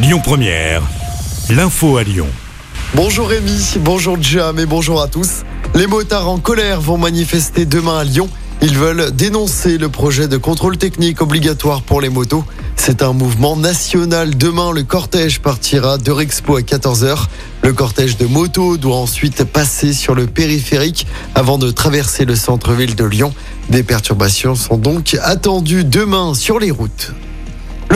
Lyon Première, l'info à Lyon. Bonjour Rémi, bonjour Jam et bonjour à tous. Les motards en colère vont manifester demain à Lyon. Ils veulent dénoncer le projet de contrôle technique obligatoire pour les motos. C'est un mouvement national. Demain, le cortège partira de Rexpo à 14h. Le cortège de motos doit ensuite passer sur le périphérique avant de traverser le centre-ville de Lyon. Des perturbations sont donc attendues demain sur les routes.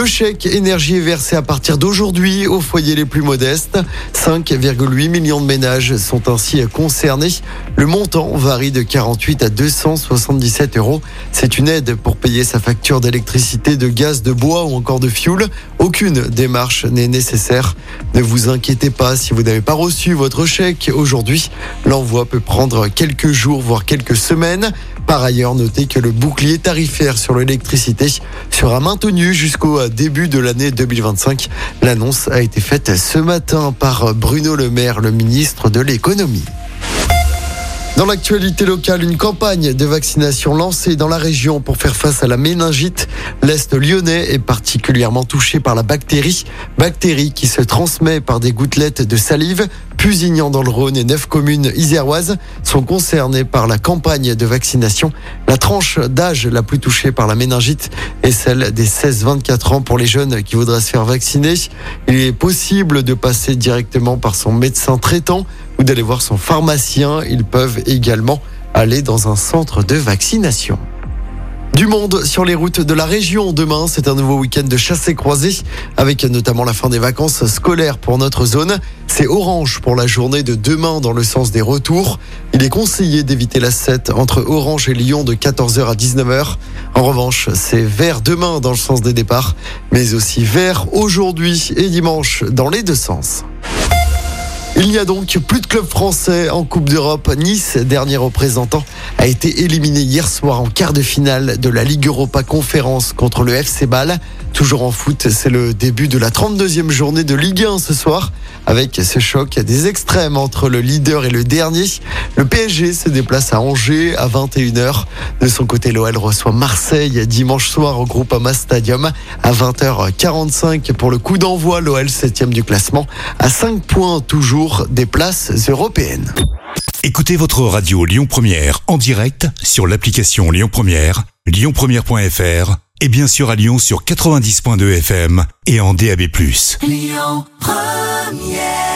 Le chèque énergie est versé à partir d'aujourd'hui aux foyers les plus modestes. 5,8 millions de ménages sont ainsi concernés. Le montant varie de 48 à 277 euros. C'est une aide pour payer sa facture d'électricité, de gaz, de bois ou encore de fioul. Aucune démarche n'est nécessaire. Ne vous inquiétez pas si vous n'avez pas reçu votre chèque aujourd'hui. L'envoi peut prendre quelques jours, voire quelques semaines. Par ailleurs, notez que le bouclier tarifaire sur l'électricité sera maintenu jusqu'au début de l'année 2025. L'annonce a été faite ce matin par Bruno Le Maire, le ministre de l'économie. Dans l'actualité locale, une campagne de vaccination lancée dans la région pour faire face à la méningite. L'Est lyonnais est particulièrement touché par la bactérie, bactérie qui se transmet par des gouttelettes de salive. Pusignan dans le Rhône et neuf communes iséroises sont concernées par la campagne de vaccination. La tranche d'âge la plus touchée par la méningite est celle des 16-24 ans pour les jeunes qui voudraient se faire vacciner. Il est possible de passer directement par son médecin traitant ou d'aller voir son pharmacien. Ils peuvent également aller dans un centre de vaccination. Du monde sur les routes de la région. Demain, c'est un nouveau week-end de chasse et croisée, avec notamment la fin des vacances scolaires pour notre zone. C'est orange pour la journée de demain dans le sens des retours. Il est conseillé d'éviter la 7 entre Orange et Lyon de 14h à 19h. En revanche, c'est vert demain dans le sens des départs, mais aussi vert aujourd'hui et dimanche dans les deux sens. Il n'y a donc plus de club français en Coupe d'Europe. Nice, dernier représentant, a été éliminé hier soir en quart de finale de la Ligue Europa Conférence contre le FC Bâle. Toujours en foot, c'est le début de la 32e journée de Ligue 1 ce soir. Avec ce choc des extrêmes entre le leader et le dernier, le PSG se déplace à Angers à 21h. De son côté, l'OL reçoit Marseille dimanche soir au Groupama Stadium à 20h45 pour le coup d'envoi. L'OL 7e du classement à 5 points toujours des places européennes. Écoutez votre radio Lyon Première en direct sur l'application Lyon Première, lyonpremière.fr et bien sûr à Lyon sur 90.2 FM et en DAB+. Lyon Première